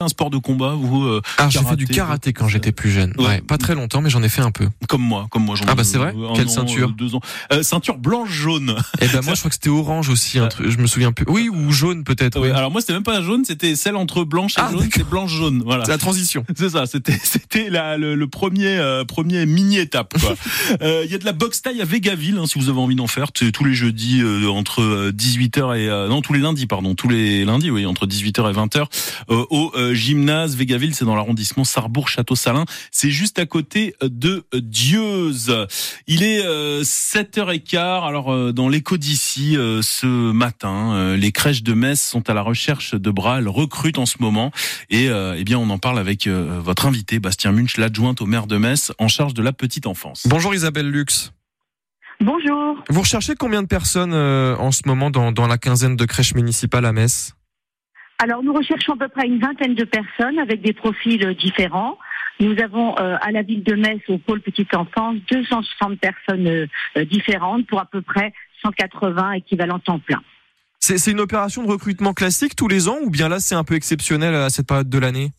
un sport de combat vous euh, Ah, j'ai fait du karaté quand j'étais plus jeune. Ouais. Ouais. pas très longtemps, mais j'en ai fait un peu. comme moi comme moi j'en Ah bah c'est vrai euh, Quelle an, ceinture euh, deux ans Euh, ceinture blanche jaune Et ben moi, je crois que c'était orange aussi. Un truc, je me souviens plus. Oui, ou jaune peut-être. Ouais, oui. alors moi c'était même pas jaune c'était celle entre blanche et Ah, jaune c'est blanche jaune voilà C'est la transition. C'est ça, c'était c'était la- le, le premier euh, premier mini étape. Euh, Il y a de la boxe taille à Végaville, hein, si vous avez envie d'en faire. Tous les jeudis euh, entre 18h et non tous les lundis pardon tous les lundis oui entre 18h et 20h euh, au euh, gymnase Végaville, c'est dans l'arrondissement Sarrebourg Château Salin. C'est juste à côté de Dieuze. Il est euh, 7h15. Alors euh, dans l'écho d'ici euh, ce matin, euh, les crèches de Metz sont à la recherche de bras. Elles recrutent en ce moment. Et euh, eh bien, on en parle avec euh, votre invité, Bastien Munch, l'adjointe au maire de Metz, en charge de la petite enfance. Bonjour Isabelle Lux. Bonjour. Vous recherchez combien de personnes euh, en ce moment dans, dans la quinzaine de crèches municipales à Metz? Alors nous recherchons à peu près une vingtaine de personnes avec des profils euh, différents. Nous avons euh, à la ville de Metz, au pôle petite enfance, 260 personnes euh, différentes pour à peu près 180 équivalents temps plein. C'est une opération de recrutement classique tous les ans ou bien là c'est un peu exceptionnel à cette période de l'année?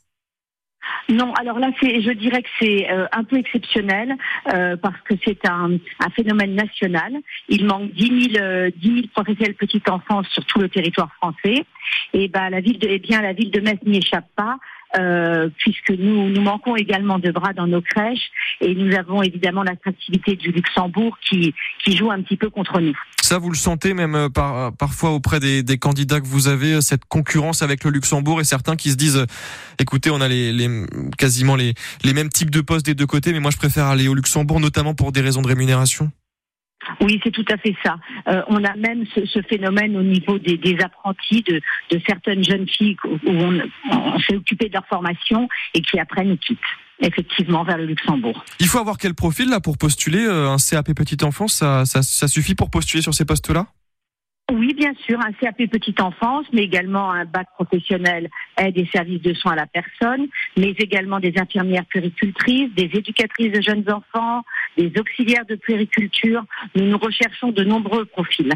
Non, alors là, je dirais que c'est euh, un peu exceptionnel euh, parce que c'est un, phénomène national. Il manque 10 000, euh, 10 000 professionnels petite sur tout le territoire français. Et ben la ville eh bien la ville de Metz n'y échappe pas. Euh, puisque nous, nous manquons également de bras dans nos crèches et nous avons évidemment l'attractivité du Luxembourg qui, qui joue un petit peu contre nous. Ça, vous le sentez même euh, par, parfois auprès des, des candidats que vous avez, euh, cette concurrence avec le Luxembourg et certains qui se disent, écoutez, on a les, les, quasiment les, les mêmes types de postes des deux côtés, mais moi je préfère aller au Luxembourg, notamment pour des raisons de rémunération. Oui, c'est tout à fait ça. Euh, on a même ce, phénomène au niveau des, apprentis, de, certaines jeunes filles où on, on s'est occupé de leur formation et qui après nous quittent effectivement vers le Luxembourg. Il faut avoir quel profil là pour postuler euh, un CAP petite enfance? Ça, ça, suffit pour postuler sur ces postes-là? Bien sûr, un CAP petite enfance, mais également un bac professionnel aide et services de soins à la personne, mais également des infirmières puéricultrices, des éducatrices de jeunes enfants, des auxiliaires de puériculture. Nous nous recherchons de nombreux profils.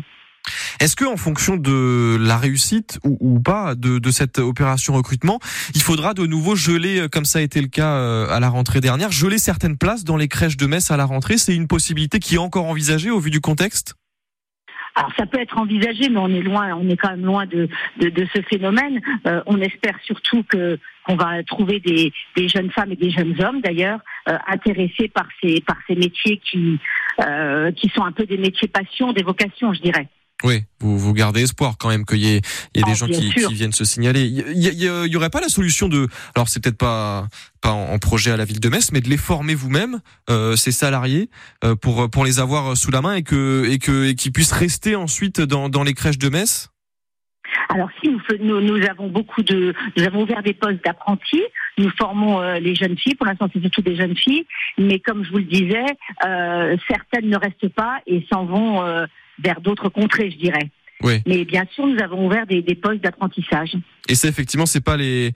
Est-ce que en fonction de la réussite ou, pas de, de cette opération recrutement, il faudra de nouveau geler, euh, comme ça a été le cas euh, à la rentrée dernière, geler certaines places dans les crèches de Metz à la rentrée? C'est une possibilité qui est encore envisagée au vu du contexte? Alors ça peut être envisagé, mais on est loin, on est quand même loin de, de, ce phénomène. Euh, on espère surtout que qu'on va trouver des, des jeunes femmes et des jeunes hommes d'ailleurs euh, intéressés par ces par ces métiers qui euh, qui sont un peu des métiers passion, des vocations, je dirais. Oui, vous, vous gardez espoir quand même qu'il y ait, il y ait des Oh, gens qui, qui viennent se signaler. Il y, y- y aurait pas la solution de, alors c'est peut-être pas pas en, projet à la ville de Metz, mais de les former vous-même, euh, ces salariés, euh, pour pour les avoir sous la main et que et que et qu'ils puissent rester ensuite dans dans les crèches de Metz? Alors si nous, nous, nous avons beaucoup de, nous avons ouvert des postes d'apprentis. Nous formons euh, les jeunes filles. Pour l'instant, c'est surtout des jeunes filles. Mais comme je vous le disais, euh, certaines ne restent pas et s'en vont euh, vers d'autres contrées, je dirais. Oui. Mais bien sûr, nous avons ouvert des, des postes d'apprentissage. Et ça, effectivement, c'est pas les,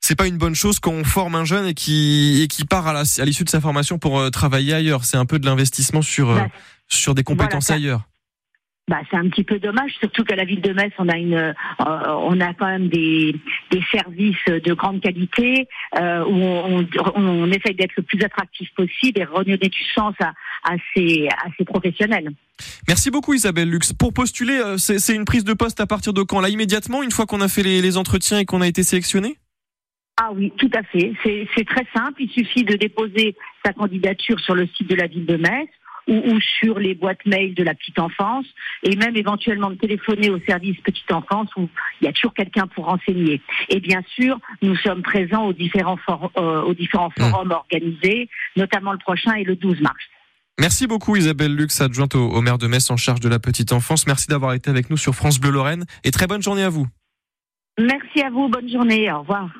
c'est pas une bonne chose quand on forme un jeune et qui et qui part à l'issue de sa formation pour euh, travailler ailleurs. C'est un peu de l'investissement sur euh, Bah, sur des compétences voilà, ailleurs. Bah, c'est un petit peu dommage, surtout qu'à la ville de Metz, on a une, euh, on a quand même des, des services de grande qualité euh, où on, on, on essaye d'être le plus attractif possible et redonner du sens à, à ces, à ces professionnels. Merci beaucoup Isabelle Lux. Pour postuler, euh, c'est une prise de poste à partir de quand? Là immédiatement, une fois qu'on a fait les, les entretiens et qu'on a été sélectionné? Ah oui, tout à fait. C'est très simple. Il suffit de déposer sa candidature sur le site de la ville de Metz ou, ou sur les boîtes mail de la petite enfance et même éventuellement de téléphoner au service petite enfance où il y a toujours quelqu'un pour renseigner. Et bien sûr, nous sommes présents aux différents, for- euh, aux différents forums organisés, notamment le prochain et le 12 mars. Merci beaucoup Isabelle Lux, adjointe au, au maire de Metz en charge de la petite enfance. Merci d'avoir été avec nous sur France Bleu Lorraine et très bonne journée à vous. Merci à vous. Bonne journée. Au revoir.